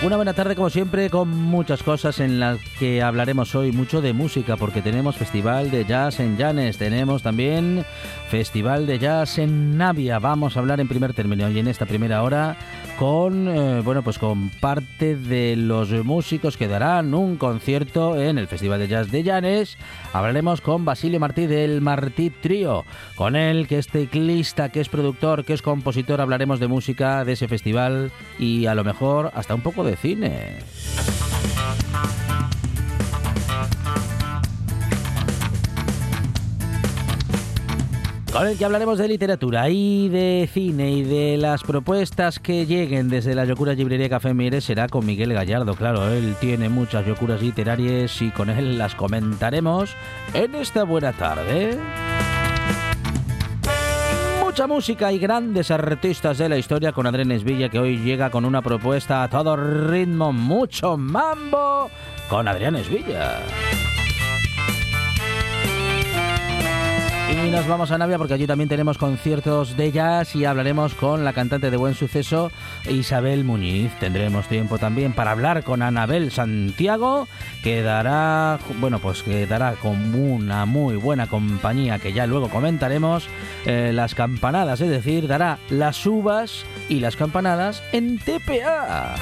Una buena tarde como siempre con muchas cosas en las que hablaremos hoy mucho de música porque tenemos Festival de Jazz en Llanes, tenemos también Festival de Jazz en Navia. Vamos a hablar en primer término y en esta primera hora con eh, bueno pues con parte de los músicos que darán un concierto en el Festival de Jazz de Llanes. Hablaremos con Basilio Martí del Martí Trío, con él que es teclista, que es productor, que es compositor. Hablaremos de música de ese festival y a lo mejor hasta un poco de cine. Con el que hablaremos de literatura y de cine y de las propuestas que lleguen desde la Locura Librería Café Mieres será con Miguel Gallardo. Claro, él tiene muchas locuras literarias y con él las comentaremos en esta buena tarde. Mucha música y grandes artistas de la historia con Adrián Esvilla que hoy llega con una propuesta a todo ritmo, mucho mambo con Adrián Esvilla. Y nos vamos a Navia porque allí también tenemos conciertos de jazz y hablaremos con la cantante de Buen Suceso, Isabel Muñiz. Tendremos tiempo también para hablar con Anabel Santiago, que dará, bueno, pues que dará con una muy buena compañía que ya luego comentaremos, eh, las campanadas, es decir, dará las uvas y las campanadas en TPA.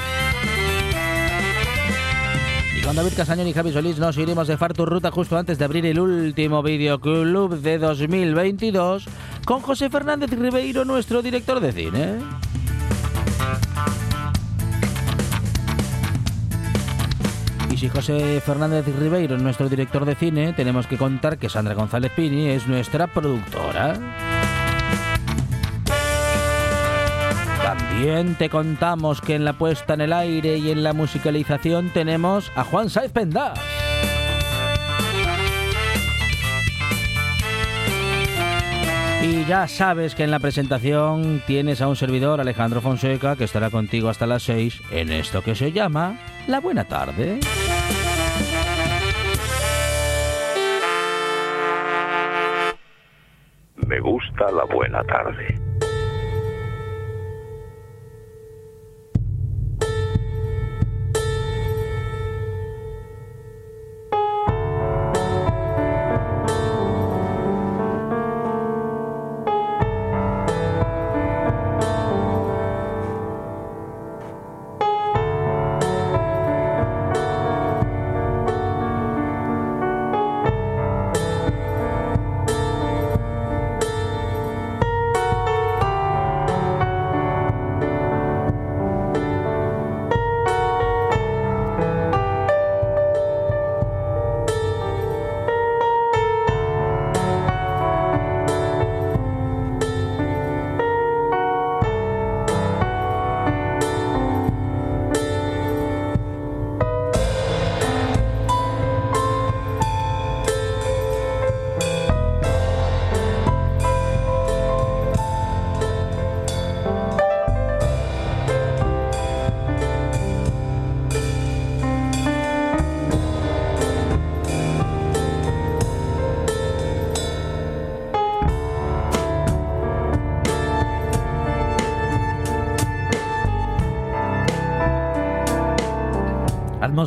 Con David Casañón y Javi Solís nos iremos de Fartu Ruta justo antes de abrir el último videoclub de 2022 con José Fernández Ribeiro, nuestro director de cine. Y si José Fernández Ribeiro es nuestro director de cine, tenemos que contar que Sandra González Pini es nuestra productora. También te contamos que en la puesta en el aire y en la musicalización tenemos a Juan Saez Pendas. Y ya sabes que en la presentación tienes a un servidor, Alejandro Fonseca, que estará contigo hasta las 6 en esto que se llama La Buena Tarde. Me gusta la buena tarde.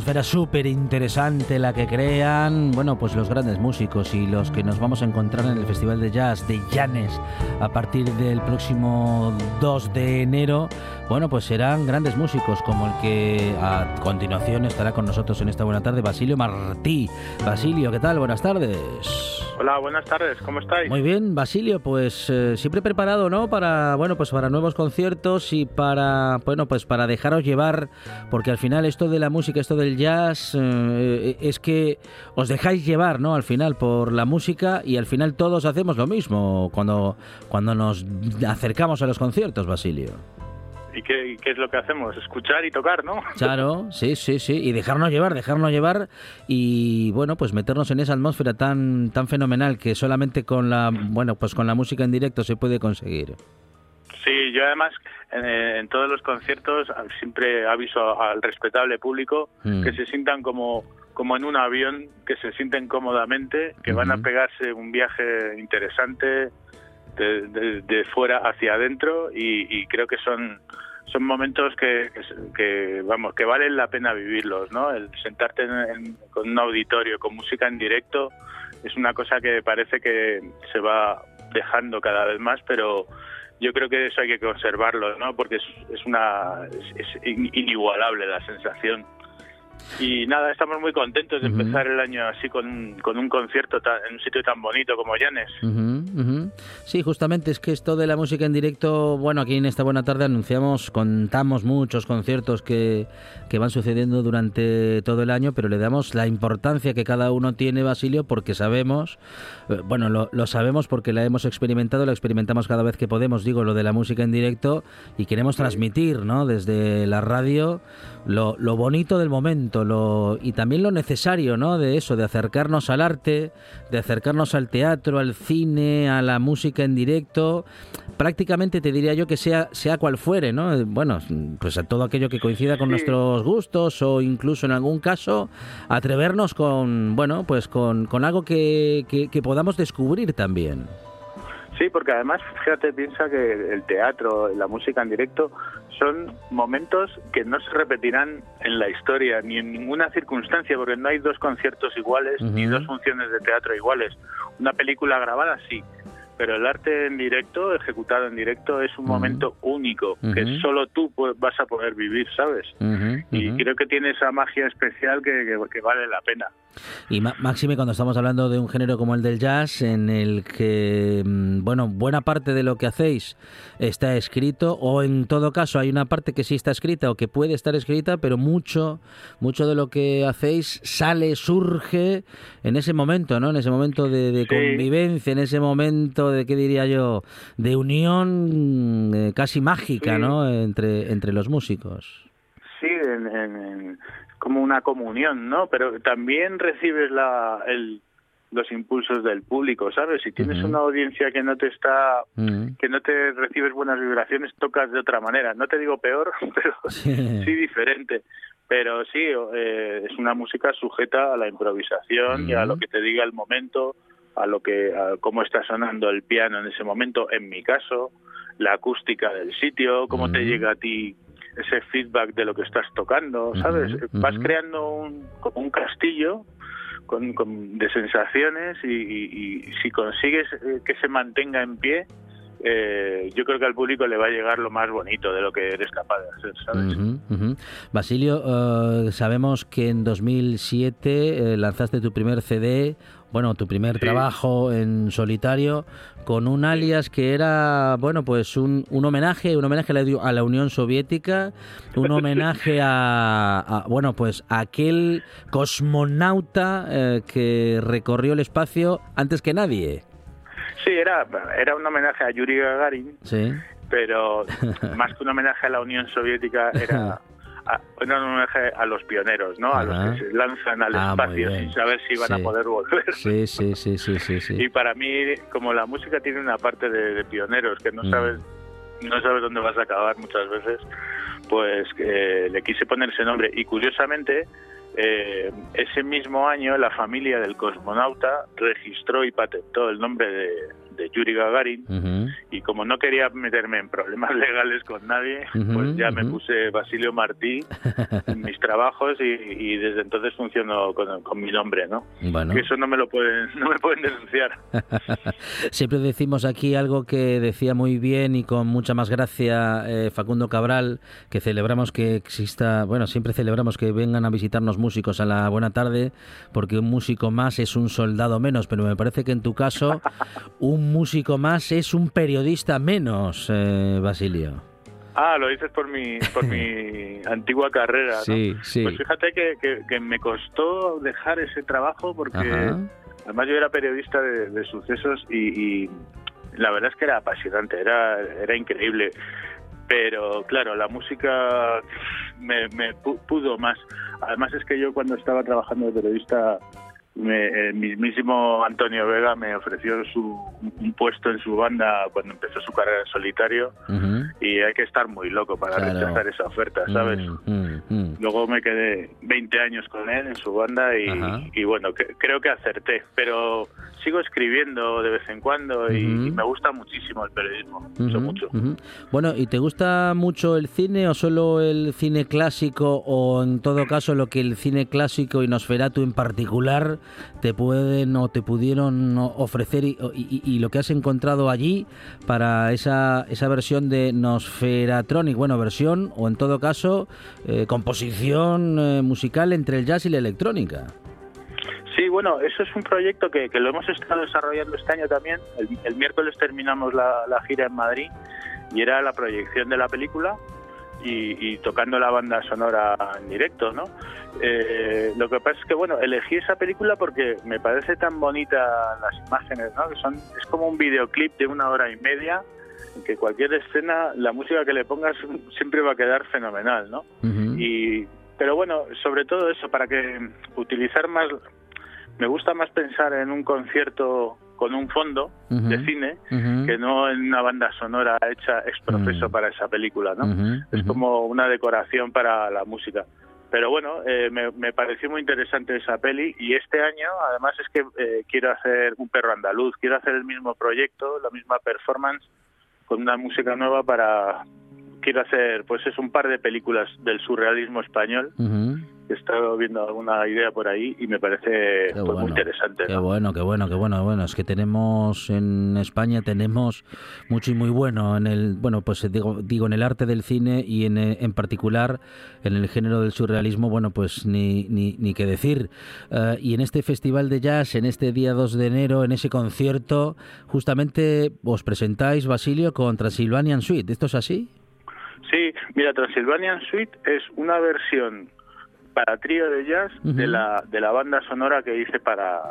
Atmósfera súper interesante la que crean, bueno, pues los grandes músicos y los que nos vamos a encontrar en el Festival de Jazz de Llanes a partir del próximo 2 de enero bueno, pues serán grandes músicos como el que a continuación estará con nosotros en esta buena tarde, Basilio Martí. Basilio, ¿qué tal? Buenas tardes. Hola, buenas tardes, ¿cómo estáis? Muy bien, Basilio, pues eh, siempre preparado, ¿no? Para, bueno, pues para nuevos conciertos y para, bueno, pues para dejaros llevar, porque al final esto de la música, esto del jazz, eh, es que os dejáis llevar, ¿no? Al final por la música y al final todos hacemos lo mismo cuando, cuando nos acercamos a los conciertos, Basilio. ¿Y qué, qué, es lo que hacemos? Escuchar y tocar, ¿no? Claro, sí, sí, sí. Y dejarnos llevar, dejarnos llevar y, bueno, pues meternos en esa atmósfera tan, tan fenomenal que solamente con la, bueno, pues con la música en directo se puede conseguir. Sí, yo además en, en todos los conciertos siempre aviso al respetable público mm. que se sientan como como en un avión, que se sienten cómodamente, que van a pegarse un viaje interesante, de, de, de fuera hacia adentro y, y, creo que son son momentos que, que, vamos que valen la pena vivirlos no el sentarte en, en, con un auditorio con música en directo es una cosa que parece que se va dejando cada vez más pero yo creo que eso hay que conservarlo no porque es, es una es, inigualable la sensación y nada, estamos muy contentos de uh -huh. empezar el año así con, con un concierto tan, en un sitio tan bonito como Llanes. Uh -huh, uh -huh. Sí, justamente es que esto de la música en directo, bueno, aquí en esta buena tarde anunciamos, contamos muchos conciertos que, que van sucediendo durante todo el año, pero le damos la importancia que cada uno tiene, Basilio, porque sabemos, eh, bueno, lo, lo sabemos porque la hemos experimentado, la experimentamos cada vez que podemos, digo, lo de la música en directo y queremos transmitir, ¿no? Desde la radio lo, lo bonito del momento lo, y también lo necesario, ¿no? De eso, de acercarnos al arte, de acercarnos al teatro, al cine, a la música en directo, prácticamente te diría yo que sea, sea cual fuere, ¿no? Bueno, pues a todo aquello que coincida con sí. nuestros gustos o incluso en algún caso atrevernos con, bueno, pues con, con algo que, que, que podamos descubrir también. Sí, porque además, fíjate, piensa que el teatro, la música en directo, son momentos que no se repetirán en la historia ni en ninguna circunstancia, porque no hay dos conciertos iguales uh -huh. ni dos funciones de teatro iguales. Una película grabada sí, pero el arte en directo, ejecutado en directo, es un uh -huh. momento único uh -huh. que solo tú vas a poder vivir, ¿sabes? Y creo que tiene esa magia especial que, que, que vale la pena. Y máxime cuando estamos hablando de un género como el del jazz, en el que, mm, bueno, buena parte de lo que hacéis está escrito, o en todo caso hay una parte que sí está escrita o que puede estar escrita, pero mucho, mucho de lo que hacéis sale, surge en ese momento, ¿no? En ese momento de, convivencia, en ese momento de, ¿qué diría yo?, de unión eh, casi mágica. ¿no?, entre, entre los músicos. Sí, en, en, como una comunión, ¿no? Pero también recibes la, el, los impulsos del público, ¿sabes? Si tienes uh -huh. una audiencia que no te está, uh -huh. que no te recibes buenas vibraciones, tocas de otra manera. No te digo peor, pero sí, sí diferente. Pero sí, eh, es una música sujeta a la improvisación uh -huh. y a lo que te diga el momento, a lo que, a cómo está sonando el piano en ese momento. En mi caso, la acústica del sitio, cómo te llega a ti ese feedback de lo que estás tocando, ¿sabes? Uh -huh, Vas creando un, un castillo con, con, de sensaciones y, y, y, si consigues eh, que se mantenga en pie, eh, yo creo que al público le va a llegar lo más bonito de lo que eres capaz de hacer, ¿sabes? Uh -huh, uh -huh. Basilio, uh, sabemos que en 2007 eh, lanzaste tu primer CD, bueno, tu primer sí. trabajo en solitario con un alias que era, bueno, pues un, un homenaje, un homenaje a la, a la, Unión Soviética, un homenaje a, a bueno, pues a aquel cosmonauta eh, que recorrió el espacio antes que nadie. Sí, era, era un homenaje a Yuri Gagarin, sí. pero más que un homenaje a la Unión Soviética era a, un homenaje a los pioneros, ¿no? A los que se lanzan al ah, espacio sin saber si van sí. a poder volver. Sí, sí, sí, sí, sí, sí, Y para mí, como la música tiene una parte de, de pioneros que no mm. sabes no sabes dónde vas a acabar muchas veces, pues eh, le quise poner ese nombre. Y curiosamente, eh, ese mismo año la familia del cosmonauta registró y patentó el nombre de, Yuri Gagarin y como no quería meterme en problemas legales con nadie, pues ya me puse Basilio Martí en mis trabajos y, desde entonces funciono con, mi nombre, ¿no? Bueno. eso no me lo pueden, no me pueden denunciar. Siempre decimos aquí algo que decía muy bien y con mucha más gracia eh, Facundo Cabral, que celebramos que exista, bueno, siempre celebramos que vengan a visitarnos músicos a la buena tarde, porque un músico más es un soldado menos, pero me parece que en tu caso un músico más es un periodista menos, eh, Basilio. Ah, lo dices por mi, por mi antigua carrera, ¿no? Sí, sí. Pues fíjate que, que, me costó dejar ese trabajo porque además yo era periodista de, sucesos y, y, la verdad es que era apasionante, era, era increíble. Pero claro, la música me, me pudo más. Además es que yo cuando estaba trabajando de periodista el mismísimo Antonio Vega me ofreció su, un puesto en su banda cuando empezó su carrera en solitario y hay que estar muy loco para rechazar esa oferta, ¿sabes? Mm, mm, mm. Luego me quedé 20 años con él en su banda y, bueno, creo que acerté, pero sigo escribiendo de vez en cuando y, me gusta muchísimo el periodismo, mucho. Bueno, ¿y te gusta mucho el cine o solo el cine clásico o en todo caso lo que el cine clásico y Nosferatu en particular te pueden o te pudieron ofrecer y, lo que has encontrado allí para esa, esa versión de Nosferatronic, bueno, versión o en todo caso eh, composición eh, musical entre el jazz y la electrónica? Sí, bueno, eso es un proyecto que, lo hemos estado desarrollando este año también. El, miércoles terminamos la, gira en Madrid y era la proyección de la película y, tocando la banda sonora en directo, ¿no? Eh, lo que pasa es que, bueno, elegí esa película porque me parece tan bonita las imágenes, ¿no? Que son, es como un videoclip de una hora y media en que cualquier escena, la música que le pongas siempre va a quedar fenomenal, ¿no? Y pero bueno, sobre todo eso, para que utilizar más me gusta más pensar en un concierto con un fondo de cine que no en una banda sonora hecha ex profeso para esa película, ¿no? Es como una decoración para la música. Pero bueno, eh, me, pareció muy interesante esa peli y este año además es que eh, quiero hacer un perro andaluz, quiero hacer el mismo proyecto, la misma performance con una música nueva para... Quiero hacer, pues es un par de películas del surrealismo español he estado viendo alguna idea por ahí y me parece pues, muy interesante. Qué bueno, qué bueno, qué bueno, bueno. Es que tenemos en España tenemos mucho y muy bueno en el, bueno, pues digo, digo en el arte del cine y en, en particular en el género del surrealismo, bueno, pues ni, ni, ni qué decir. Eh, y en este festival de jazz, en este día 2 de enero, en ese concierto, justamente os presentáis, Basilio, con Transylvanian Suite. ¿Esto es así? Sí, mira, Transylvanian Suite es una versión para trío de jazz de la de la banda sonora que hice para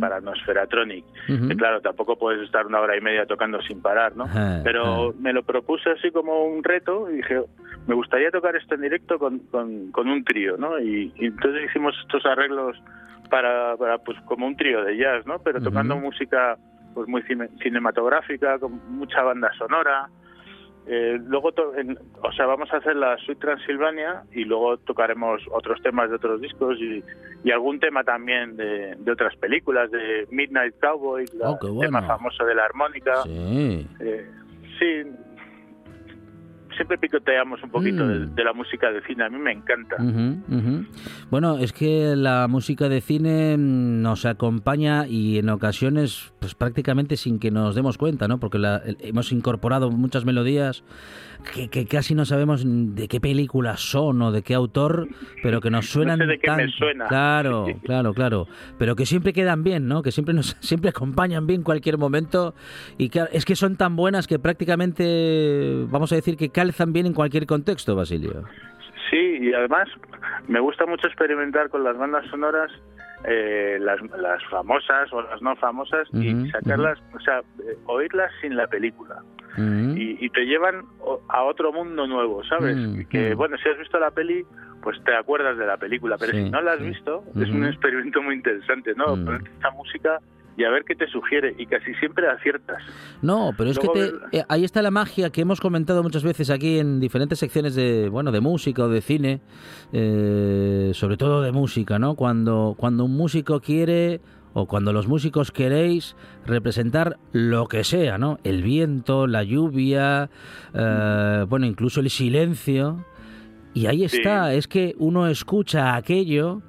para Nosferatronic. Que claro tampoco puedes estar una hora y media tocando sin parar no pero me lo propuse así como un reto y dije me gustaría tocar esto en directo con, con, un trío no y, entonces hicimos estos arreglos para, para pues como un trío de jazz no pero tocando música pues muy cinematográfica con mucha banda sonora eh, luego, o sea, vamos a hacer la Suite Transilvania y luego tocaremos otros temas de otros discos y, algún tema también de, otras películas, de Midnight Cowboy, oh, el tema famoso de la armónica. Sí. Eh, sí, siempre picoteamos un poquito mm. de, la música de cine, a mí me encanta. Bueno, es que la música de cine nos acompaña y en ocasiones pues prácticamente sin que nos demos cuenta, ¿no? Porque hemos incorporado muchas melodías que, casi no sabemos de qué películas son o de qué autor, pero que nos suenan no sé de qué me suena. Claro, claro, claro, pero que siempre quedan bien, ¿no? Que siempre nos siempre acompañan bien cualquier momento y que es que son tan buenas que prácticamente vamos a decir que calzan bien en cualquier contexto, Basilio. Sí, y además me gusta mucho experimentar con las bandas sonoras eh, las, las, famosas o las no famosas y sacarlas, o sea, eh, oírlas sin la película. y, te llevan a otro mundo nuevo, ¿sabes? Que bueno, si has visto la peli, pues te acuerdas de la película, pero si no la has visto, es un experimento muy interesante, ¿no? Ponerte esta música y a ver qué te sugiere y casi siempre aciertas. No, pero es que eh, ahí está la magia que hemos comentado muchas veces aquí en diferentes secciones de bueno de música o de cine, eh, sobre todo de música, ¿no? Cuando cuando un músico quiere o cuando los músicos queréis representar lo que sea, ¿no? El viento, la lluvia, eh, bueno, incluso el silencio. Y ahí está, es que uno escucha aquello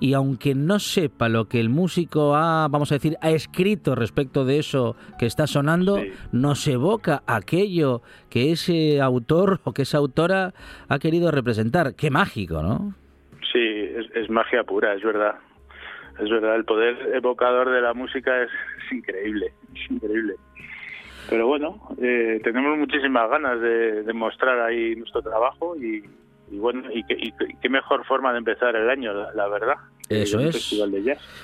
y aunque no sepa lo que el músico ha, vamos a decir, ha escrito respecto de eso que está sonando, nos evoca aquello que ese autor o que esa autora ha querido representar. Qué mágico, ¿no? Sí, es, magia pura, es verdad. Es verdad, el poder evocador de la música es, increíble, es increíble. Pero bueno, eh, tenemos muchísimas ganas de, de mostrar ahí nuestro trabajo y, y bueno, y, qué mejor forma de empezar el año, la verdad. Eso es.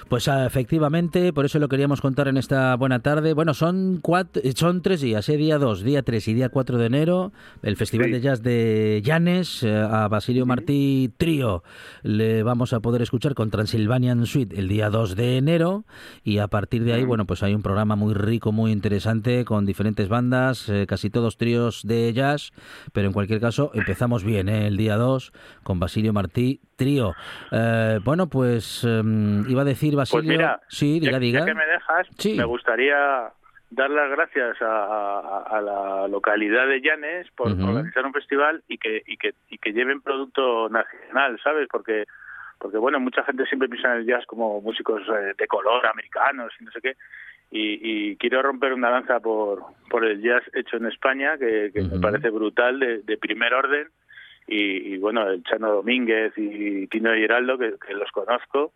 Pues ah, efectivamente, por eso lo queríamos contar en esta buena tarde. Bueno, son cuatro, son tres días, ¿eh? día 2, día 3 y día 4 de enero, el Festival de Jazz de Llanes, eh, a Basilio Martí Trío. Le vamos a poder escuchar con Transylvanian Suite el día 2 de enero y a partir de ahí, bueno, pues hay un programa muy rico, muy interesante con diferentes bandas, eh, casi todos tríos de jazz, pero en cualquier caso empezamos bien, ¿eh? el día 2 con Basilio Martí Trío. bueno, pues pues em, iba a decir, pues Basilio... sí, diga, diga. que me dejas, me gustaría dar las gracias a, la localidad de Llanes por organizar un festival y que, y que, y que lleven producto nacional, ¿sabes? Porque porque bueno, mucha gente siempre piensa en el jazz como músicos eh, de color, americanos y no sé qué, y, quiero romper una lanza por, por el jazz hecho en España, que, me parece brutal, de, de primer orden, y, bueno, el Chano Domínguez y Tino Giraldo, que, que, los conozco,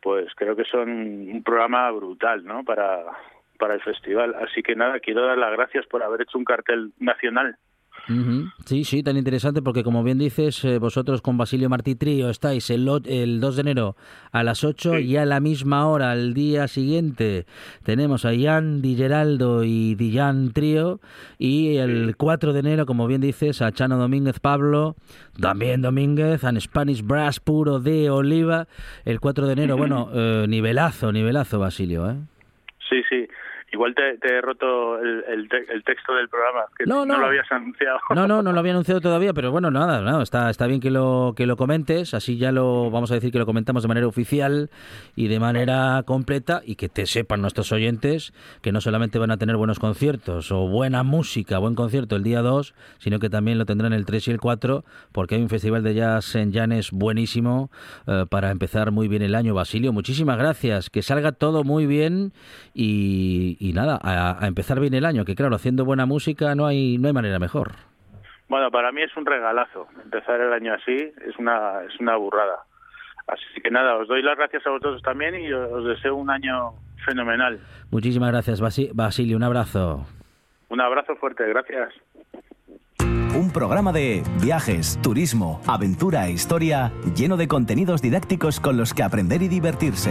pues creo que son un programa brutal, ¿no? Para, para el festival. Así que nada, quiero dar las gracias por haber hecho un cartel nacional Sí, sí, tan interesante porque como bien dices, eh, vosotros con Basilio Martí Trío estáis el, el 2 de enero a las 8 y a la misma hora, al día siguiente, tenemos a Ian Di Geraldo y Dijan Trío y el 4 de enero, como bien dices, a Chano Domínguez Pablo, también Domínguez, a Spanish Brass Puro de Oliva, el 4 de enero, bueno, eh, nivelazo, nivelazo Basilio, ¿eh? Sí, sí. Igual te, he roto el, el, texto del programa, que no, no, lo habías anunciado. No, no, no lo había anunciado todavía, pero bueno, nada, no, está, está bien que lo, que lo comentes, así ya lo vamos a decir que lo comentamos de manera oficial y de manera completa y que te sepan nuestros oyentes que no solamente van a tener buenos conciertos o buena música, buen concierto el día 2, sino que también lo tendrán el 3 y el 4, porque hay un festival de jazz en Llanes buenísimo eh, para empezar muy bien el año. Basilio, muchísimas gracias, que salga todo muy bien y y nada, a, empezar bien el año, que claro, haciendo buena música no hay, no hay manera mejor. Bueno, para mí es un regalazo. Empezar el año así es una, es una burrada. Así que nada, os doy las gracias a vosotros también y os deseo un año fenomenal. Muchísimas gracias, Basilio. Un abrazo. Un abrazo fuerte, gracias. Un programa de viajes, turismo, aventura e historia lleno de contenidos didácticos con los que aprender y divertirse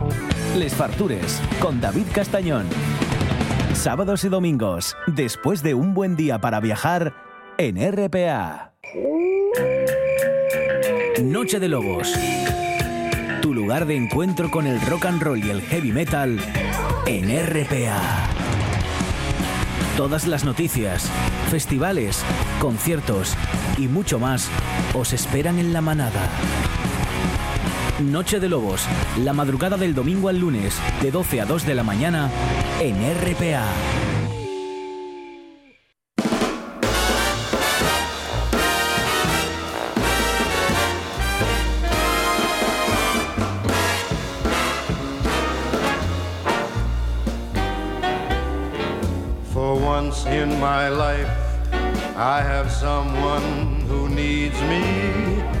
Les Fartures con David Castañón. Sábados y domingos, después de un buen día para viajar en RPA. Noche de Lobos. Tu lugar de encuentro con el rock and roll y el heavy metal en RPA. Todas las noticias, festivales, conciertos y mucho más os esperan en la manada. Noche de Lobos, la madrugada del domingo al lunes, de 12 a 2 de la mañana, en RPA. For once in my life, I have someone who needs me.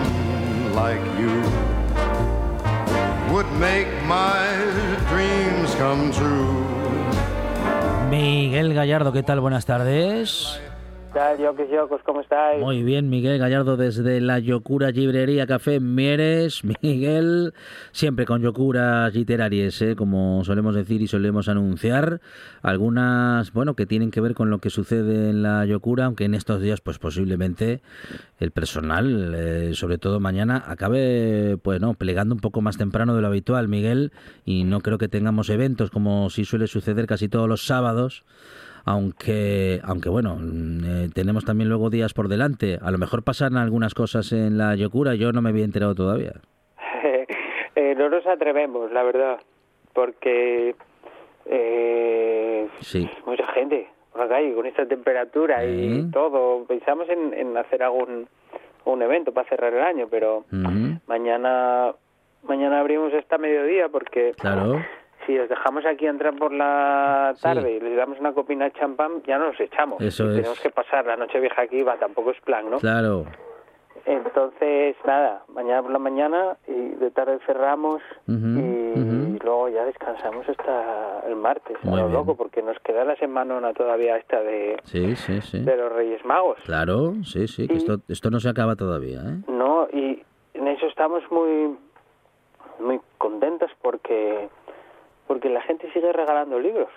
like you would make my dreams come true. Miguel Gallardo, ¿qué tal? Buenas tardes Yocos, ¿cómo estáis? Muy bien, Miguel Gallardo desde la Yocura Librería Café Mieres. Miguel, siempre con Yocuras literarias, ¿eh? como solemos decir y solemos anunciar. Algunas, bueno, que tienen que ver con lo que sucede en la Yocura, aunque en estos días, pues posiblemente el personal, eh, sobre todo mañana, acabe, pues no, plegando un poco más temprano de lo habitual, Miguel, y no creo que tengamos eventos como si suele suceder casi todos los sábados aunque, aunque bueno, mm, eh, tenemos también luego días por delante. A lo mejor pasan algunas cosas en la Yocura, yo no me había enterado todavía. eh, no nos atrevemos, la verdad, porque eh, sí. mucha gente por la calle con esta temperatura y todo. Pensamos en, en hacer algún un evento para cerrar el año, pero mañana mañana abrimos esta mediodía porque claro si os dejamos aquí entrar por la tarde y les damos una copina de champán, ya no nos echamos. Eso Tenemos que pasar la noche vieja aquí, va, tampoco es plan, ¿no? Claro. Entonces, nada, mañana por la mañana y de tarde cerramos y, luego ya descansamos hasta el martes, a lo loco, porque nos queda la semana todavía esta de, sí, sí, sí. de los Reyes Magos. Claro, sí, sí, que esto, esto no se acaba todavía, ¿eh? No, y en eso estamos muy, muy contentos porque porque la gente sigue regalando libros.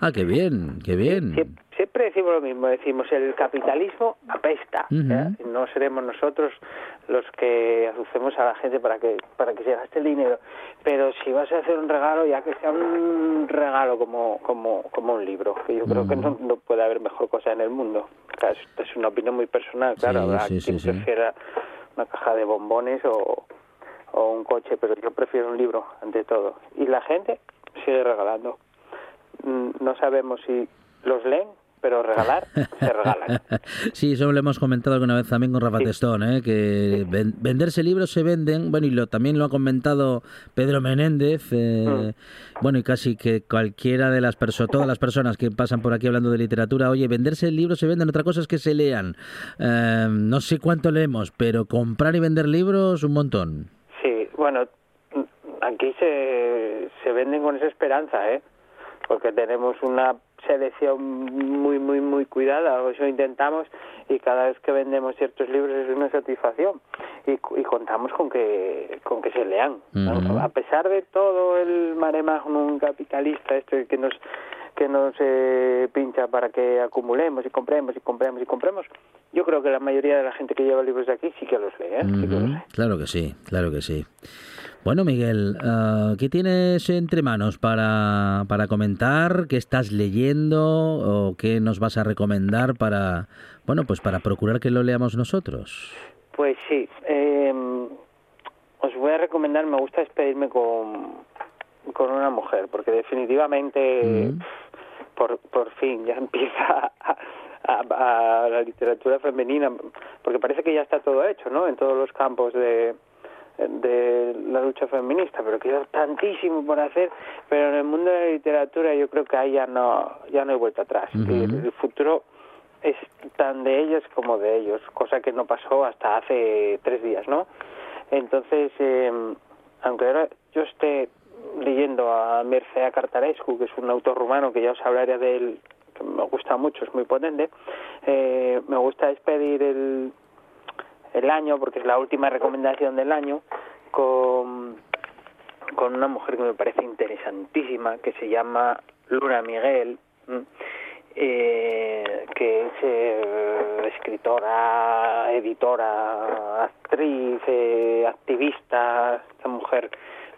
Ah, qué bien, qué bien. siempre decimos lo mismo, decimos el capitalismo apesta. No seremos nosotros los que azucemos a la gente para que para que se gaste el dinero, pero si vas a hacer un regalo, ya que sea un regalo como como como un libro, que yo creo que no, no, puede haber mejor cosa en el mundo. es una opinión muy personal, claro, habrá quien prefiera una caja de bombones o o un coche, pero yo prefiero un libro ante todo. Y la gente sigue regalando. Mm, no sabemos si los leen pero regalar, se regalan. Sí, eso lo hemos comentado alguna vez también con Rafa Testón, ¿eh? que venderse libros se venden, bueno, y lo, también lo ha comentado Pedro Menéndez, eh, mm. bueno, y casi que cualquiera de las personas, todas las personas que pasan por aquí hablando de literatura, oye, venderse libros se venden, otra cosa es que se lean. Eh, no sé cuánto leemos, pero comprar y vender libros, un montón. Sí, bueno, aquí se, se venden con esa esperanza, ¿eh? Porque tenemos una selección muy, muy, muy cuidada, eso intentamos, y cada vez que vendemos ciertos libros es una satisfacción. Y, y contamos con que, con que se lean. A pesar de todo el mare magnum capitalista, esto que nos que nos eh, pincha para que acumulemos y compremos y compremos y compremos, yo creo que la mayoría de la gente que lleva libros de aquí sí que los lee. ¿eh? Claro que sí, claro que sí. Bueno, Miguel, uh, ¿qué tienes entre manos para, para comentar? ¿Qué estás leyendo o qué nos vas a recomendar para, bueno, pues para procurar que lo leamos nosotros? Pues sí, eh, os voy a recomendar, me gusta despedirme con, con una mujer, porque definitivamente, por, por fin, ya empieza a, a, la literatura femenina, porque parece que ya está todo hecho, ¿no? En todos los campos de, de la lucha feminista, pero queda tantísimo por hacer, pero en el mundo de la literatura yo creo que ahí ya no, ya no hay vuelta atrás. el, futuro es tan de ellos como de ellos, cosa que no pasó hasta hace tres días, ¿no? Entonces, eh, aunque ahora yo esté leyendo a Mircea Cartarescu, que es un autor rumano que ya os hablaré de él, que me gusta mucho, es muy potente, eh, me gusta despedir el, el año, porque es la última recomendación del año, con, con una mujer que me parece interesantísima, que se llama Luna Miguel, eh, que es eh, escritora, editora, actriz, eh, activista, esta mujer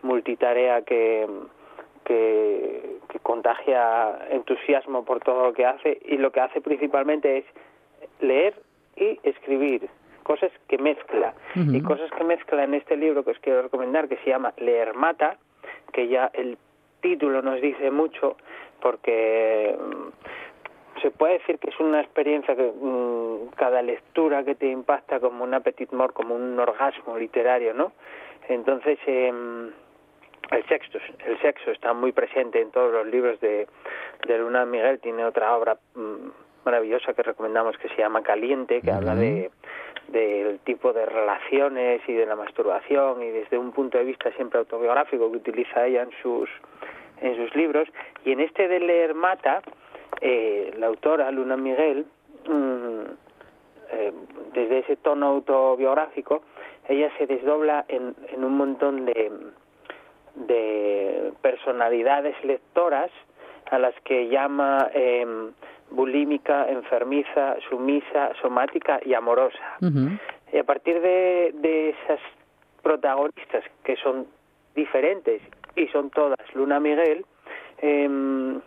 multitarea que, que, que contagia entusiasmo por todo lo que hace y lo que hace principalmente es leer y escribir cosas que mezcla. Y cosas que mezcla en este libro que os quiero recomendar, que se llama Leer Mata, que ya el título nos dice mucho, porque mm, se puede decir que es una experiencia que mm, cada lectura que te impacta como un petit mort, como un orgasmo literario, ¿no? Entonces, eh, el sexo, el sexo está muy presente en todos los libros de, de Luna Miguel. Tiene otra obra mm, maravillosa que recomendamos que se llama Caliente, que habla de del tipo de relaciones y de la masturbación y desde un punto de vista siempre autobiográfico que utiliza ella en sus en sus libros. Y en este de leer mata eh, la autora Luna Miguel mm, eh, desde ese tono autobiográfico ella se desdobla en, en un montón de de personalidades lectoras a las que llama eh, bulímica, enfermiza, sumisa, somática y amorosa. Y a partir de, de esas protagonistas que son diferentes y son todas Luna Miguel, em,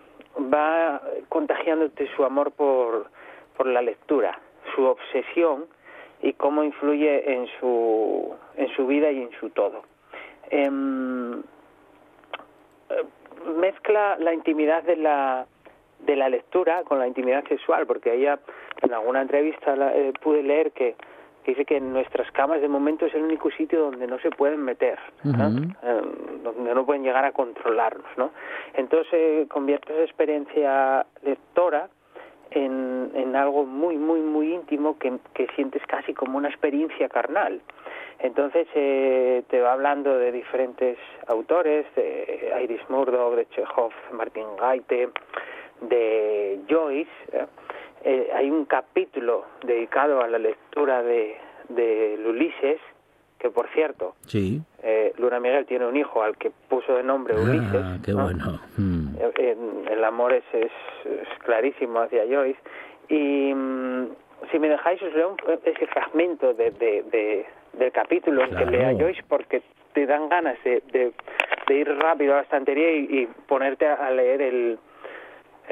va contagiándote su amor por, por la lectura, su obsesión y cómo influye en su, en su vida y en su todo. Em, eh, mezcla la intimidad de la de la lectura con la intimidad sexual, porque ella en alguna entrevista eh, pude leer que, dice que en nuestras camas de momento es el único sitio donde no se pueden meter, eh, donde no pueden llegar a controlarnos, ¿no? Entonces convierte esa experiencia lectora en, en algo muy, muy, muy íntimo que, que sientes casi como una experiencia carnal. Entonces eh, te va hablando de diferentes autores, de Iris Murdoch, de Chekhov, Martin Gaite, de Joyce, ¿eh? Eh, hay un capítulo dedicado a la lectura de, de Ulises, que por cierto, sí. eh, Luna Miguel tiene un hijo al que puso de nombre Ulises. Ah, qué bueno. Mm. Eh, el amor es, es, clarísimo hacia Joyce. Y mm, si me dejáis, os leo ese fragmento de, de, del capítulo en que lea Joyce, porque te dan ganas de, de, ir rápido a la estantería y, y ponerte a leer el,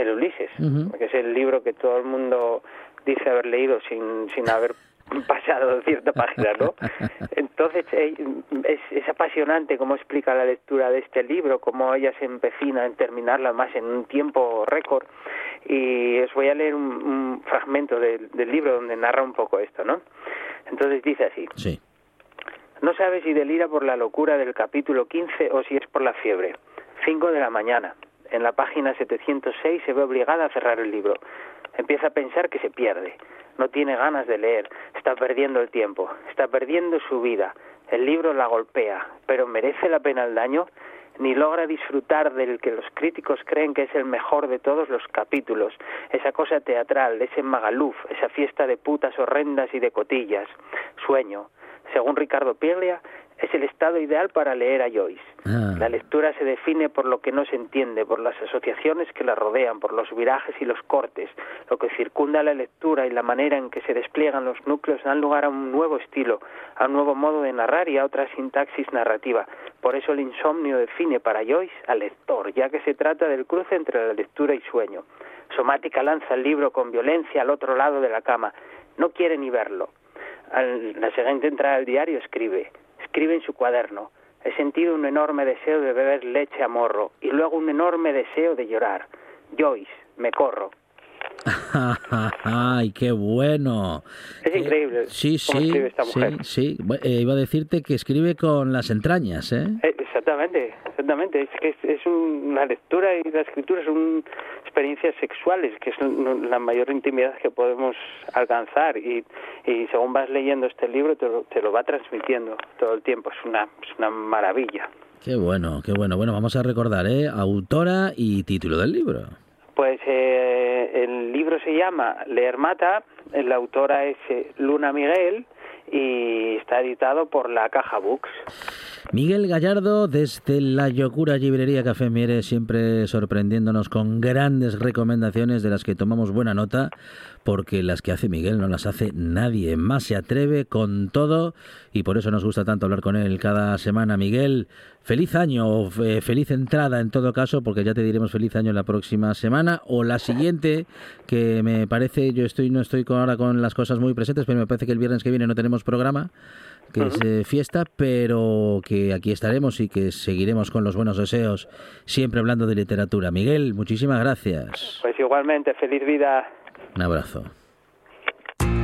el Ulises, que es el libro que todo el mundo dice haber leído sin, sin haber pasado cierta página, ¿no? Entonces eh, es, es, apasionante cómo explica la lectura de este libro, cómo ella se empecina en terminarla más en un tiempo récord. Y os voy a leer un, fragmento del libro donde narra un poco esto, ¿no? Entonces dice así. Sí. No sabe si delira por la locura del capítulo 15 o si es por la fiebre. Cinco de la mañana en la página 706 se ve obligada a cerrar el libro. Empieza a pensar que se pierde, no tiene ganas de leer, está perdiendo el tiempo, está perdiendo su vida. El libro la golpea, pero ¿merece la pena el daño? Ni logra disfrutar del que los críticos creen que es el mejor de todos los capítulos, esa cosa teatral, ese magaluf, esa fiesta de putas horrendas y de cotillas. Sueño. Según Ricardo Piglia, es el estado ideal para leer a Joyce. Ah. La lectura se define por lo que no se entiende, por las asociaciones que la rodean, por los virajes y los cortes. Lo que circunda la lectura y la manera en que se despliegan los núcleos dan lugar a un nuevo estilo, a un nuevo modo de narrar y a otra sintaxis narrativa. Por eso el insomnio define para Joyce al lector, ya que se trata del cruce entre la lectura y sueño. Somática lanza el libro con violencia al otro lado de la cama. No quiere ni verlo. Al la siguiente entrada al diario escribe Escribe en su cuaderno, he sentido un enorme deseo de beber leche a morro y luego un enorme deseo de llorar. Joyce, me corro. ¡Ay, qué bueno! Es increíble. sí, sí, sí, sí. Eh, iba a decirte que escribe con las entrañas, ¿eh? eh exactamente, exactamente. Es que es, una lectura y la escritura son experiencias sexuales, que es la mayor intimidad que podemos alcanzar. Y, y según vas leyendo este libro, te lo, te lo va transmitiendo todo el tiempo. Es una, es una maravilla. Qué bueno, qué bueno. Bueno, vamos a recordar, ¿eh? Autora y título del libro. Pues eh, el libro se llama Leer Mata, la autora es eh, Luna Miguel y está editado por la Caja Books. Miguel Gallardo, desde la Yocura Librería Café Miere, siempre sorprendiéndonos con grandes recomendaciones de las que tomamos buena nota, porque las que hace Miguel no las hace nadie. Más se atreve con todo y por eso nos gusta tanto hablar con él cada semana. Miguel, feliz año, eh, feliz entrada en todo caso, porque ya te diremos feliz año la próxima semana o la siguiente, que me parece, yo estoy no estoy ahora con las cosas muy presentes, pero me parece que el viernes que viene no tenemos programa que es eh, fiesta, pero que aquí estaremos y que seguiremos con los buenos deseos, siempre hablando de literatura. Miguel, muchísimas gracias. Pues igualmente, feliz vida. Un abrazo.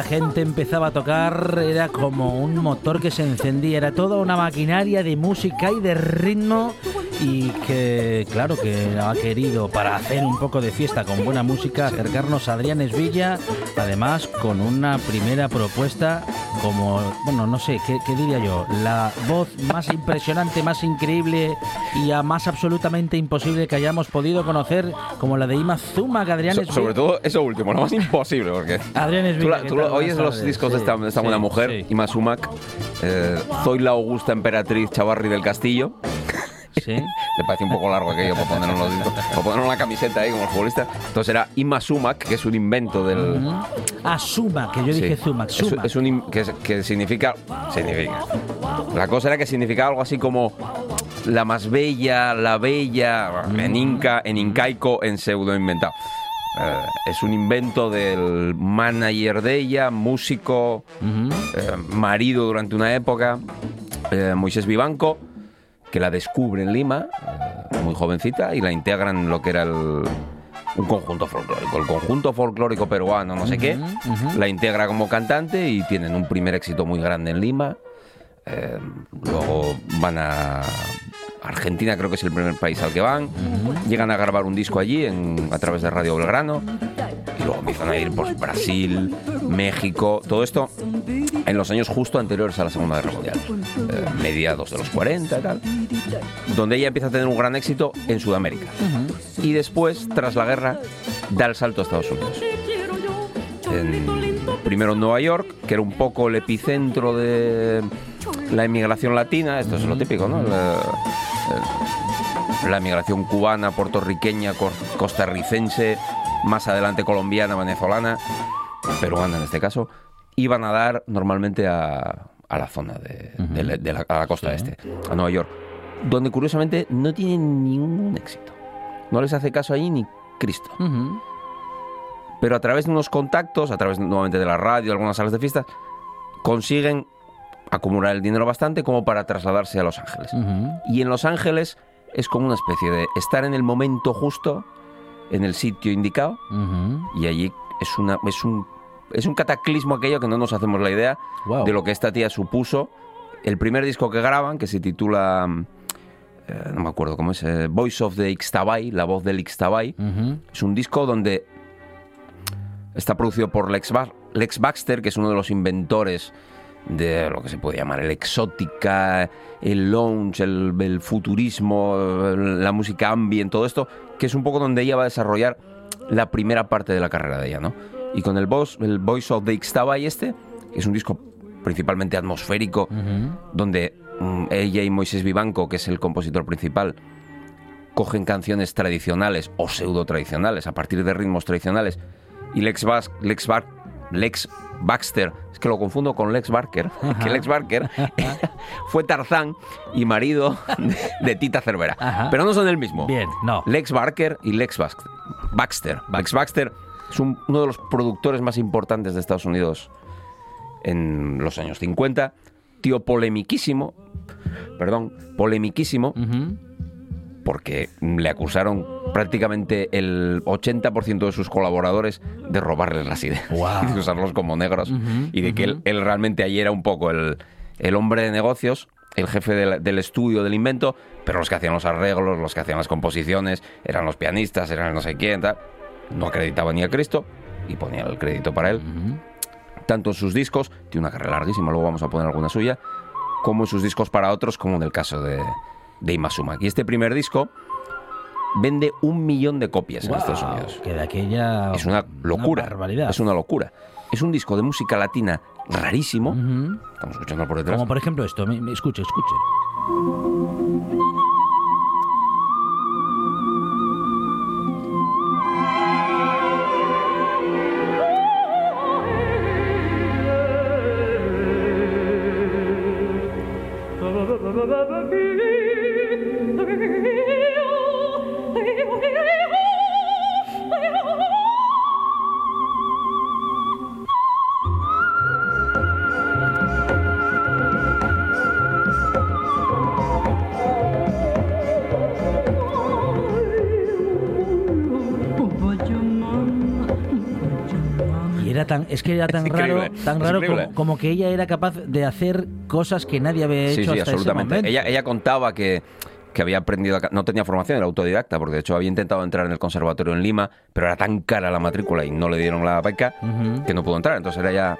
Esta gente empezaba a tocar era como un motor que se encendía, era toda una maquinaria de música y de ritmo y que claro que ha querido para hacer un poco de fiesta con buena música acercarnos a Adrián Esvilla, además con una primera propuesta como, bueno, no sé, ¿qué, qué diría yo? La voz más impresionante, más increíble y a más absolutamente imposible que hayamos podido conocer como la de Ima Zuma, que Adrián So- Esvilla... sobre todo eso último, lo más imposible, porque Adrián tú, Esvilla, la- ¿qué tú tal? lo- oyes Buenas los discos de esta, de esta Sí, buena sí, mujer, sí. Ima Sumac, eh, Soy la augusta emperatriz Chavarri del Castillo. Sí. Le parece un poco largo aquello para ponerlo, en los en la camiseta ahí como el futbolista. Entonces era Ima Sumac, que es un invento del, Ah, Suma, que yo Sí. dije Zuma, Es- Suma. Es, un que, que significa. Significa. La cosa era que significaba algo así como la más bella, la bella, en inca, en incaico, en pseudo inventado. Eh, es un invento del manager de ella, músico, eh, marido durante una época, eh, Moisés Vivanco, que la descubre en Lima, eh, muy jovencita, y la integra en lo que era el, un conjunto folclórico. El conjunto folclórico peruano, no sé qué, la integra como cantante y tienen un primer éxito muy grande en Lima. Eh, luego van a Argentina, creo que es el primer país al que van. Llegan a grabar un disco allí en- a través de Radio Belgrano. Luego empiezan a ir por Brasil, México, todo esto en los años justo anteriores a la Segunda Guerra Mundial, eh, mediados de los 40 y tal, donde ella empieza a tener un gran éxito en Sudamérica. Y después, tras la guerra, da el salto a Estados Unidos. En- primero en Nueva York, que era un poco el epicentro de la inmigración latina, esto es lo típico, ¿no? La, la inmigración cubana, puertorriqueña, costarricense, más adelante colombiana, venezolana, peruana en este caso, iban a dar normalmente a, a la zona de, de la, de la- a la costa este, a Nueva York, donde curiosamente no tienen ningún éxito. No les hace caso ahí ni Cristo. Ujú. Pero a través de unos contactos, a través nuevamente de la radio, algunas salas de fiestas, consiguen acumular el dinero bastante como para trasladarse a Los Ángeles. Ujú. Y en Los Ángeles es como una especie de estar en el momento justo, en el sitio indicado, y allí es, una, es, un, es un cataclismo aquello que no nos hacemos la idea de lo que esta tía supuso. El primer disco que graban, que se titula, eh, no me acuerdo cómo es, eh, Voice of the Ixtabay, la voz del Ixtabay, es un disco donde está producido por Lex, Ba- Lex Baxter, que es uno de los inventores de lo que se puede llamar el exótica, el lounge, el, el futurismo, la música ambient, todo esto, que es un poco donde ella va a desarrollar la primera parte de la carrera de ella, ¿no? Y con el, voice, el Voice of the Ixtabay este, que es un disco principalmente atmosférico, donde mm, ella y Moisés Vivanco, que es el compositor principal, cogen canciones tradicionales o pseudo tradicionales a partir de ritmos tradicionales y Lex, Bas- Lex, Bar- Lex Baxter, es que lo confundo con Lex Barker, que Lex Barker fue Tarzán y marido de, de Tita Cervera. Ajá. Pero no son el mismo. Bien, no. Lex Barker y Lex Bax- Baxter. Lex Baxter es un- uno de los productores más importantes de Estados Unidos en los años 50. Tío polemiquísimo, perdón, polemiquísimo, porque le acusaron prácticamente el 80% de sus colaboradores de robarles las ideas, Guau. de usarlos como negros, y de que él, él realmente allí era un poco el, el hombre de negocios, el jefe del, del estudio, del invento, pero los que hacían los arreglos, los que hacían las composiciones, eran los pianistas, eran no sé quién, tal. No acreditaba ni a Cristo y ponía el crédito para él tanto en sus discos, tiene una carrera larguísima, luego vamos a poner alguna suya, como en sus discos para otros, como en el caso de, de Imasumak. Y este primer disco vende un millón de copias en Estados Unidos. Que de aquella. Es una locura. barbaridad. es una locura. Es un disco de música latina rarísimo. Estamos escuchando por detrás. Como por ejemplo esto, escuche, escuche. Tan, es que era tan raro, tan raro como, como que ella era capaz de hacer cosas que nadie había hecho Sí, sí, hasta ese absolutamente. momento. Ella, ella contaba que, que había aprendido, a no tenía formación, era autodidacta, porque de hecho había intentado entrar en el conservatorio en Lima, pero era tan cara la matrícula y no le dieron la beca que no pudo entrar. Entonces era ya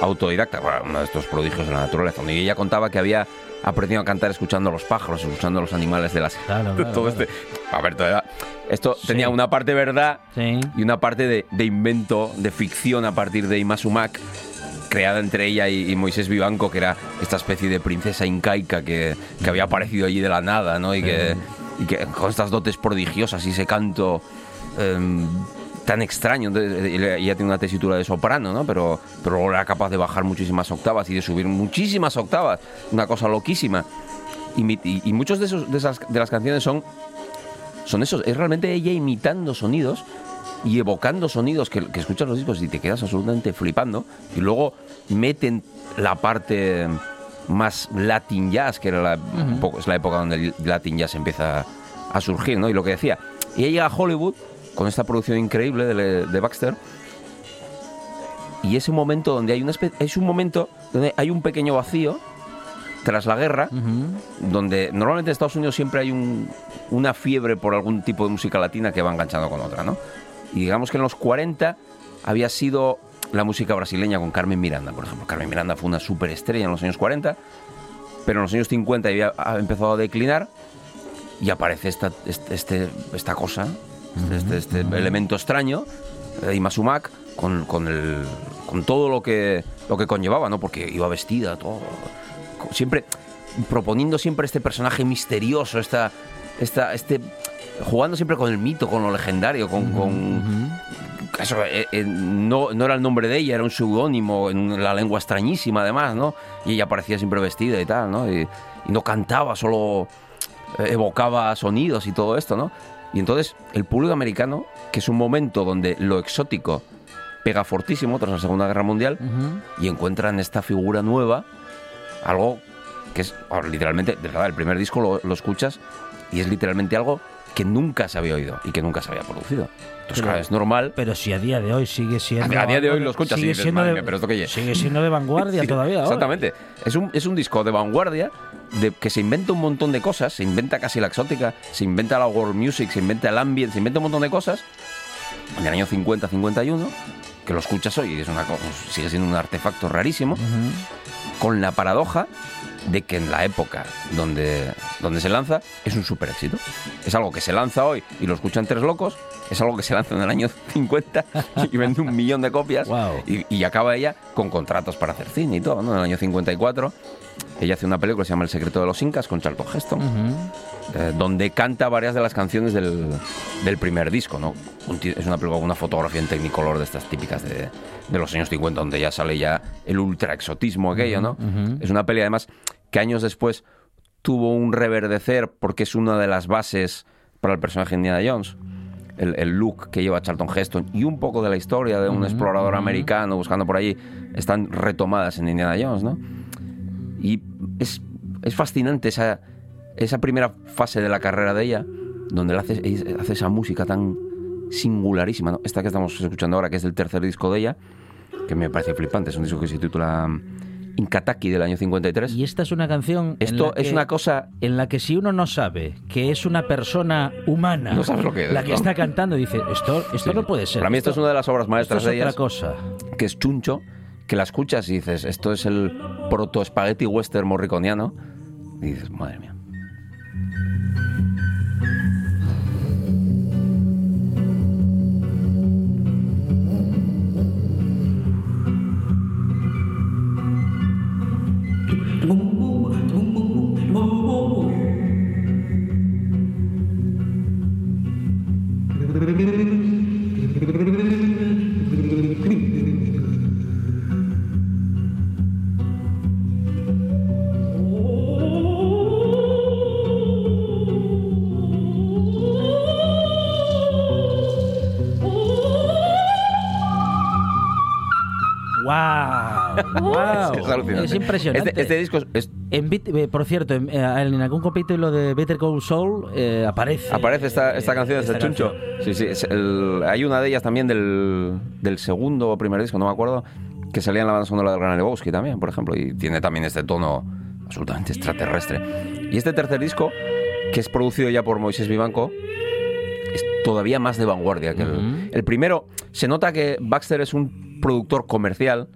autodidacta, uno de estos prodigios de la naturaleza. Y ella contaba que había aprendido a cantar escuchando a los pájaros, escuchando a los animales de las... Claro, claro, todo claro. este... A ver, todo era- esto Sí. tenía una parte verdad Sí. y una parte de, de invento, de ficción a partir de Imasumak, creada entre ella y, y Moisés Vivanco, que era esta especie de princesa incaica que, que había aparecido allí de la nada, ¿no? Y que, y que con estas dotes prodigiosas y ese canto em, tan extraño. Entonces, ella tiene una tesitura de soprano, ¿no? Pero, pero luego era capaz de bajar muchísimas octavas y de subir muchísimas octavas. Una cosa loquísima. Y, y- y muchos de, esos, de, esas, de las canciones son son esos, es realmente ella imitando sonidos y evocando sonidos que, que escuchas los discos y te quedas absolutamente flipando y luego meten la parte más Latin jazz, que era la, es la época donde el Latin jazz empieza a surgir, ¿no? Y lo que decía, y ella llega a Hollywood con esta producción increíble de, de Baxter y ese momento donde hay una espe- es un momento donde hay un pequeño vacío tras la guerra donde normalmente en Estados Unidos siempre hay un- una fiebre por algún tipo de música latina que va enganchando con otra, ¿no? Y digamos que en los 40 había sido la música brasileña con Carmen Miranda, por ejemplo. Carmen Miranda fue una superestrella en los años 40, pero en los años 50 había ha empezado a declinar y aparece esta, este, este- esta cosa, este, este elemento extraño de Imasumak con, con, el, con todo lo que, lo que conllevaba, ¿no? Porque iba vestida, todo. Siempre proponiendo siempre este personaje misterioso, esta, esta, este, jugando siempre con el mito, con lo legendario, con, con- eso, eh, eh, no, no era el nombre de ella, era un seudónimo en la lengua extrañísima además, ¿no? Y ella aparecía siempre vestida y tal, ¿no? Y, y no cantaba, solo eh, evocaba sonidos y todo esto, ¿no? Y entonces el público americano, que es un momento donde lo exótico pega fortísimo tras la Segunda Guerra Mundial, Ujú. y encuentran esta figura nueva, algo que es literalmente, de verdad, el primer disco lo, lo escuchas y es literalmente algo que nunca se había oído y que nunca se había producido. Entonces, claro, es normal. Pero si a día de hoy sigue siendo. A- día de hoy lo escuchas y sigue dices, siendo "Madre de, mía, pero ¿esto qué es?". Sigue siendo de vanguardia Sí, todavía. ahora. Exactamente. Es un, es un disco de vanguardia de, que se inventa un montón de cosas, se inventa casi la exótica, se inventa la world music, se inventa el ambient, se inventa un montón de cosas. En el año 50-51, que lo escuchas hoy y es una, sigue siendo un artefacto rarísimo, con la paradoja de que en la época donde, donde se lanza es un super éxito. Es algo que se lanza hoy y lo escuchan tres locos, es algo que se lanza en el año 50 y vende un millón de copias Guau. y, y acaba ella con contratos para hacer cine y todo, ¿no? En el año 54 ella hace una película que se llama El secreto de los incas con Charlton Heston, eh, donde canta varias de las canciones del, del primer disco, ¿no? Un es una película con una fotografía en Technicolor de estas típicas de, de los años 50, donde ya sale ya el ultra exotismo aquello, ¿no? Es una peli además que años después tuvo un reverdecer porque es una de las bases para el personaje de Indiana Jones. El, el look que lleva Charlton Heston y un poco de la historia de un explorador americano buscando por allí están retomadas en Indiana Jones, ¿no? Y es, es fascinante esa, esa primera fase de la carrera de ella, donde él hace, hace esa música tan singularísima, ¿no? Esta que estamos escuchando ahora, que es del tercer disco de ella, que me parece flipante, es un disco que se titula Inkataki del año 53. Y esta es una canción. Esto es que- una cosa En la que si uno no sabe que es una persona humana No sabes lo que es, la que ¿no? está cantando, dice, esto, esto no puede ser. Para mí esto es una de las obras esto maestras es de otra ellas, cosa. que es Chuncho, que la escuchas y dices, esto es el proto spaghetti western morriconiano. Y dices, madre mía. ¡Wow! ¡Wow! Es alucinante. Es impresionante. Este, este disco es- es- En Bit- eh, por cierto, en, eh, en algún capítulo de Better Call Saul eh, aparece. Aparece esta, esta eh, canción de este Chuncho. Sí, sí. es el- hay una de ellas también del, del segundo o primer disco, no me acuerdo, que salía en la banda sonora del Gran Lebowski también, por ejemplo, y tiene también este tono absolutamente extraterrestre. Y este tercer disco, que es producido ya por Moisés Vivanco, es todavía más de vanguardia que el, el primero. Se nota que Baxter es un productor comercial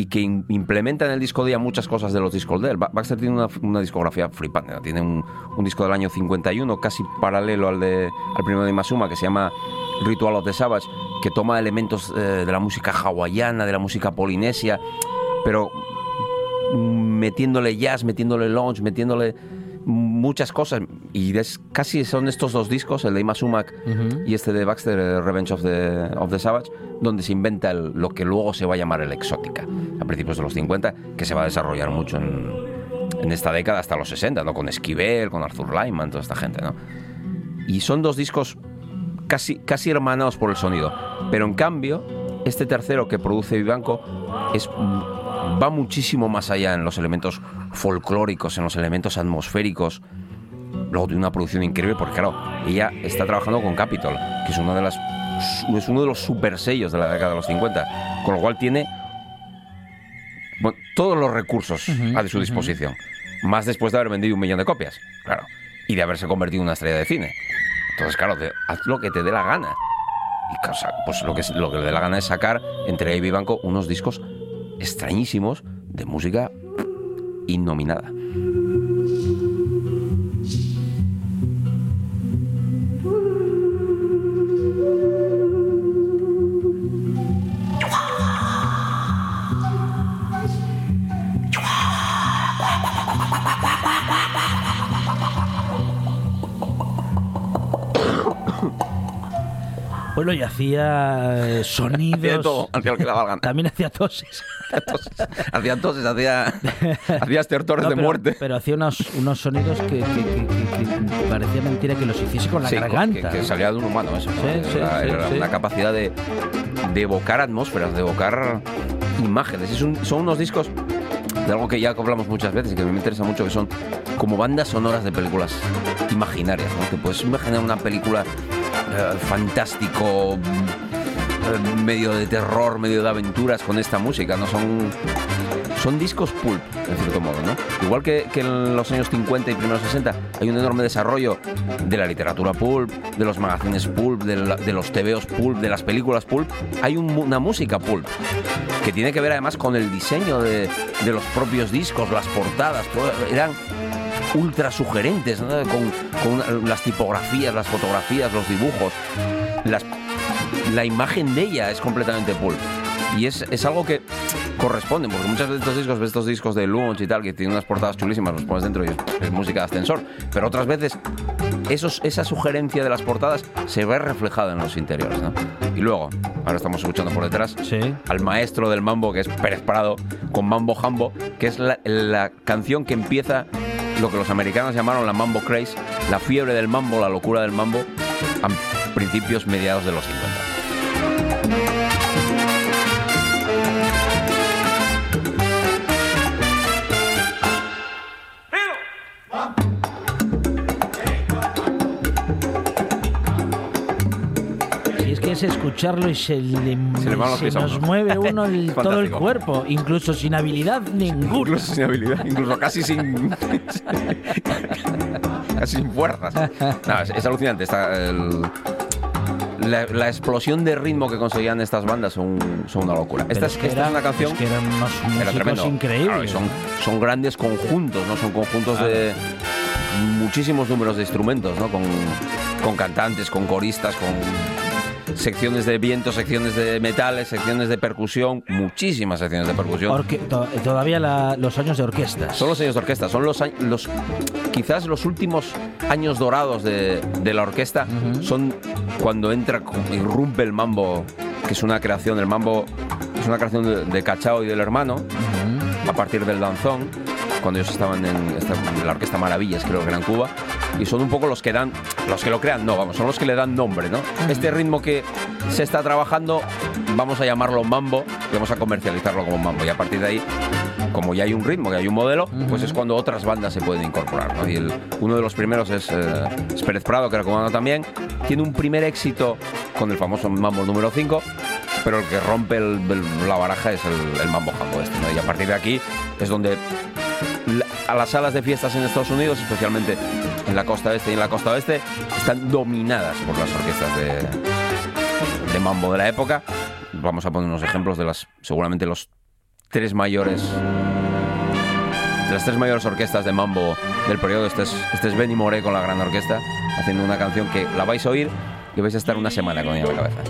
y que in- implementa en el disco de ella muchas cosas de los discos de él. Ba- Baxter tiene una, discografía flipante. ¿no? Tiene un, un disco del año 51, casi paralelo al, de, al primero de Masuma, que se llama Ritual of the Savage, que toma elementos eh, de la música hawaiana, de la música polinesia, pero mm, metiéndole jazz, metiéndole lounge, metiéndole muchas cosas. Y es, casi son estos dos discos, el de Ima Sumac y este de Baxter, eh, Revenge of the, of the Savage, donde se inventa el- lo que luego se va a llamar el exótica, a principios de los 50, que se va a desarrollar mucho en, en esta década hasta los 60, ¿no? Con Esquivel, con Arthur Lyman, toda esta gente, ¿no? Y son dos discos casi, casi hermanados por el sonido. Pero en cambio, este tercero que produce Vivanco es, va muchísimo más allá en los elementos folclóricos, en los elementos atmosféricos. Luego tiene una producción increíble porque, claro, ella está trabajando con Capitol, que es, una de las, es uno de los super sellos de la década de los 50. Con lo cual tiene bueno, todos los recursos a su disposición. Más después de haber vendido un millón de copias, claro. Y de haberse convertido en una estrella de cine. Entonces, claro, te- haz lo que te dé la gana. Y cosa- pues lo que, lo que le dé la gana es sacar entre Ivy Banco unos discos extrañísimos de música innominada. Y hacía eh, sonidos. Hacía todo, hacía lo que la gana. También hacía toses. Hacía toses, hacía, hacía estertores No, de pero, muerte. Pero hacía unos, unos sonidos que, que- que- que- que parecía mentira que los hiciese con la Sí, garganta. Que, que salía de un humano eso. ¿no? Sí, Era- sí, era una capacidad de, de evocar atmósferas, de evocar imágenes. Es un- son unos discos de algo que ya hablamos muchas veces y que me interesa mucho, que son como bandas sonoras de películas imaginarias. ¿no? Te puedes imaginar una película eh, fantástico, eh, medio de terror, medio de aventuras con esta música. No son son discos pulp, en cierto modo, ¿no? Igual que, en los años 50 y primeros 60 hay un enorme desarrollo de la literatura pulp, de los magazines pulp, de, los tebeos pulp, de las películas pulp, hay un una música pulp que tiene que ver además con el diseño de, de los propios discos, las portadas, eran ultra sugerentes, ¿no? con, con las tipografías, las fotografías, los dibujos, las, la imagen de ella es completamente pulp. Y es, es algo que corresponden, porque muchas veces estos discos, ves estos discos de Lunch y tal, que tienen unas portadas chulísimas, los pones dentro y es, música de ascensor, pero otras veces esos, esa sugerencia de las portadas se ve reflejada en los interiores, ¿no? Y luego, ahora estamos escuchando por detrás Sí. al maestro del mambo, que es Pérez Prado, con Mambo Jambo, que es la, la canción que empieza lo que los americanos llamaron la Mambo Craze, la fiebre del mambo, la locura del mambo, a principios, mediados de los 50. Es escucharlo y se le, Se se nos mueve uno el- todo el cuerpo, incluso sin habilidad ninguna. Incluso sin habilidad, incluso casi sin. casi sin fuerzas. No, es, es alucinante. Está el- la, la explosión de ritmo que conseguían estas bandas son, son una locura. Esta, es, que esta era- es una canción. es que eran unos era tremendo. increíbles. Claro, son, son grandes conjuntos, ¿no? Son conjuntos de muchísimos números de instrumentos, ¿no? Con, con cantantes, con coristas, con secciones de viento, secciones de metales, secciones de percusión, muchísimas secciones de percusión. Orque- to- todavía la- los años de orquestas. Son los años de orquesta, son los, años- los quizás los últimos años dorados de, de la orquesta son cuando entra, irrumpe el mambo, que es una creación, el mambo es una creación de, de Cachao y del hermano, a partir del danzón, cuando ellos estaban en, esta- en la orquesta Maravillas, creo que era en Cuba, y son un poco los que dan, los que lo crean, no, vamos, son los que le dan nombre, ¿no? Este ritmo que se está trabajando, vamos a llamarlo mambo, y vamos a comercializarlo como mambo, y a partir de ahí como ya hay un ritmo, que hay un modelo, pues es cuando otras bandas se pueden incorporar. ¿no? Y el- uno de los primeros es, eh, es Pérez Prado, que cubano también. Tiene un primer éxito con el famoso Mambo número 5, pero el que rompe el- el- la baraja es el, el Mambo Jambo este. ¿no? Y a partir de aquí es donde la- a las salas de fiestas en Estados Unidos, especialmente en la costa este y en la costa oeste, están dominadas por las orquestas de, mambo de la época. Vamos a poner unos ejemplos de las, seguramente los tres mayores, de las tres mayores orquestas de mambo del periodo. Este es, este es Benny Moré con la gran orquesta, haciendo una canción que la vais a oír y vais a estar una semana con ella en la cabeza.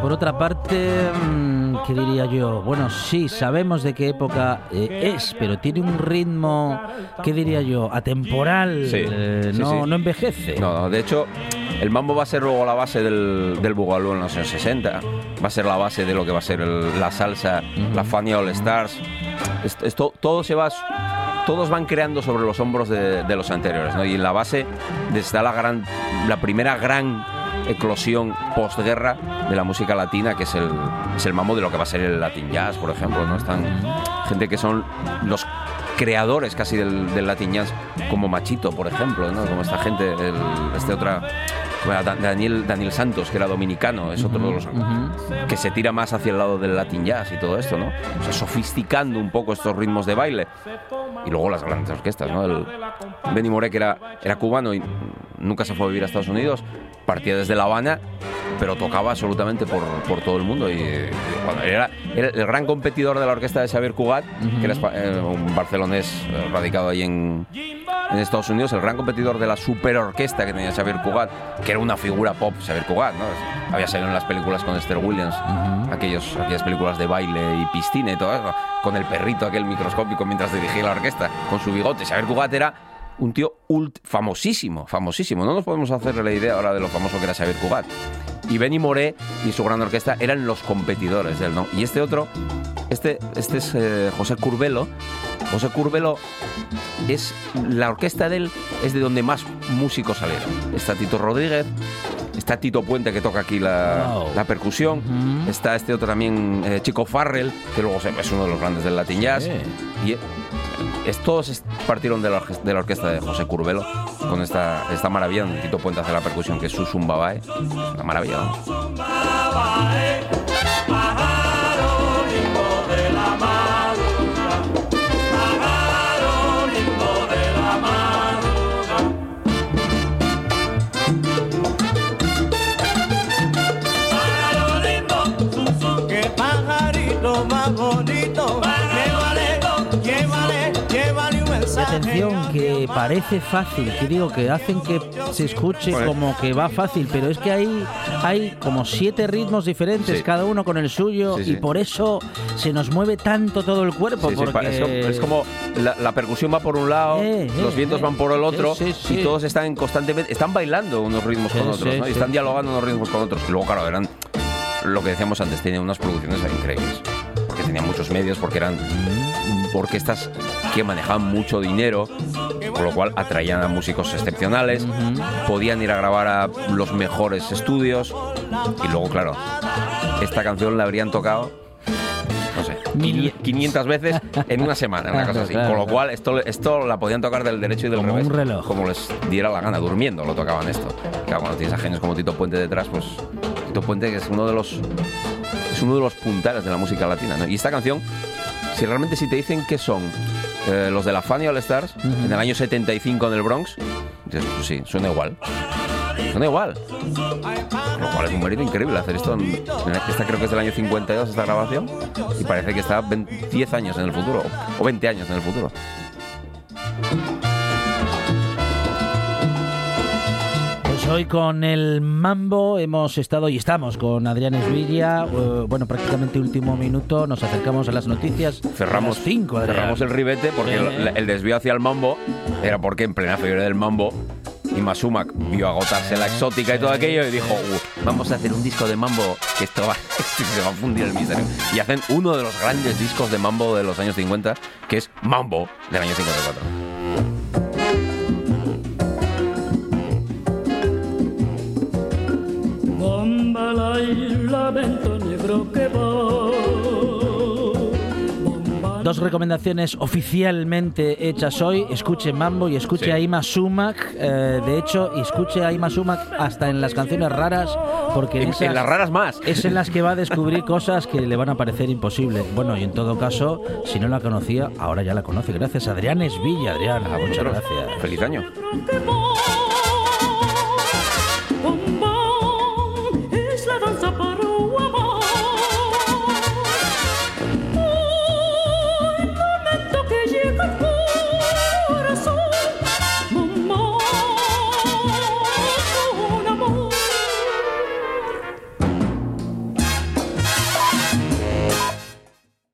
Por otra parte, mm, ¿qué diría yo? Bueno, sí, sabemos de qué época eh, es, pero tiene un ritmo, ¿qué diría yo? Atemporal, Sí, eh, sí, no, sí. no envejece. No, no, de hecho, el mambo va a ser luego la base del, del bugalú en los años 60. Va a ser la base de lo que va a ser el- la salsa, la Fania All Stars. Esto, esto- todo se va... Todos van creando sobre los hombros de, de los anteriores, ¿no? Y en la base está la gran, la primera gran eclosión postguerra de la música latina, que es el, es el mambo de lo que va a ser el Latin Jazz, por ejemplo, ¿no? Están gente que son los creadores casi del, del Latin Jazz, como Machito, por ejemplo, ¿no? Como esta gente, este otra... bueno, Daniel, Daniel Santos, que era dominicano, es otro de los que se tira más hacia el lado del Latin Jazz y todo esto, ¿no? O sea, sofisticando un poco estos ritmos de baile. Y luego las grandes orquestas, ¿no? El Benny Moré, que era, era cubano y nunca se fue a vivir a Estados Unidos, partía desde La Habana, pero tocaba absolutamente por, por todo el mundo. Y, y cuando era, era el gran competidor de la orquesta de Xavier Cugat, que era eh, un barcelonés radicado ahí en, en Estados Unidos, el gran competidor de la superorquesta que tenía Xavier Cugat, que era una figura pop, Xavier Cugat, ¿no? Había salido en las películas con Esther Williams, aquellos, aquellas películas de baile y piscina y todo eso, con el perrito aquel microscópico mientras dirigía la orquesta, con su bigote. Xavier Cugat era un tío ult- famosísimo, famosísimo. No nos podemos hacer la idea ahora de lo famoso que era Xavier Cugat. Y Benny Moré y su gran orquesta eran los competidores de él, ¿no? Y este otro, este, este es eh, José Curbelo. José Curbelo es la orquesta de él es de donde más músicos salieron. Está Tito Rodríguez, está Tito Puente que toca aquí la, Wow. la percusión. Está este otro también, eh, Chico Farrell, que luego es uno de los grandes del Latin Jazz. Sí. Y eh, es, todos es- partieron de la, de la orquesta de José Curbelo con esta, esta maravilla donde Tito Puente hace la percusión que es Susun Babae. Una maravilla. Atención, que parece fácil, que digo que hacen que se escuche como que va fácil, pero es que hay, hay como siete ritmos diferentes, Sí. cada uno con el suyo, Sí, y por eso se nos mueve tanto todo el cuerpo. Porque... es, como, la, la percusión va por un lado, Eh, eh, los vientos eh. van por el otro y todos están constantemente, están bailando unos ritmos con otros. Y están dialogando unos ritmos con otros. Y luego, claro, eran lo que decíamos antes, tenían unas producciones increíbles. Porque tenían muchos medios, porque eran orquestas que manejaban mucho dinero, por lo cual atraían a músicos excepcionales, podían ir a grabar a los mejores estudios y luego, claro, esta canción la habrían tocado, no sé, Mil- 500 veces en una semana, una cosa así. Con lo cual, esto, esto la podían tocar del derecho y del Como revés. un reloj. Como les diera la gana, durmiendo lo tocaban esto. Claro, cuando tienes a genios como Tito Puente detrás, pues Tito Puente que es uno de los es uno de los puntales de la música latina. ¿no? Y esta canción, si realmente si te dicen que son eh, los de la Funny All Stars, en el año 75 en el Bronx, dices, pues sí, suena igual. Suena igual. Lo cual es un mérito increíble hacer esto. en- en esta creo que es del año 52, esta grabación. Y parece que está 20 10 años en el futuro. O 20 años en el futuro. Hoy con el Mambo hemos estado y estamos con Adrián Esvilla. eh, bueno, prácticamente último minuto, nos acercamos a las noticias. Cerramos, 5, cerramos el ribete porque el, el desvío hacia el mambo era porque en plena fiebre del mambo Ima Sumac vio agotarse la exótica y todo aquello y dijo, "Uh, vamos a hacer un disco de mambo que esto va, se va a fundir el misterio. Y hacen uno de los grandes discos de mambo de los años 50, que es Mambo, del año 54. Dos recomendaciones oficialmente hechas hoy. Escuche Mambo y escuche Sí. a Ima Sumac. eh, de hecho, y escuche a Ima Sumac hasta en las canciones raras, porque En, esas- en las raras más. es en las que va a descubrir cosas que le van a parecer imposibles. Bueno, y en todo caso, si no la conocía, ahora ya la conoce. Gracias, Adrián Esvilla. Adrián, A muchas vosotros. gracias. Feliz año.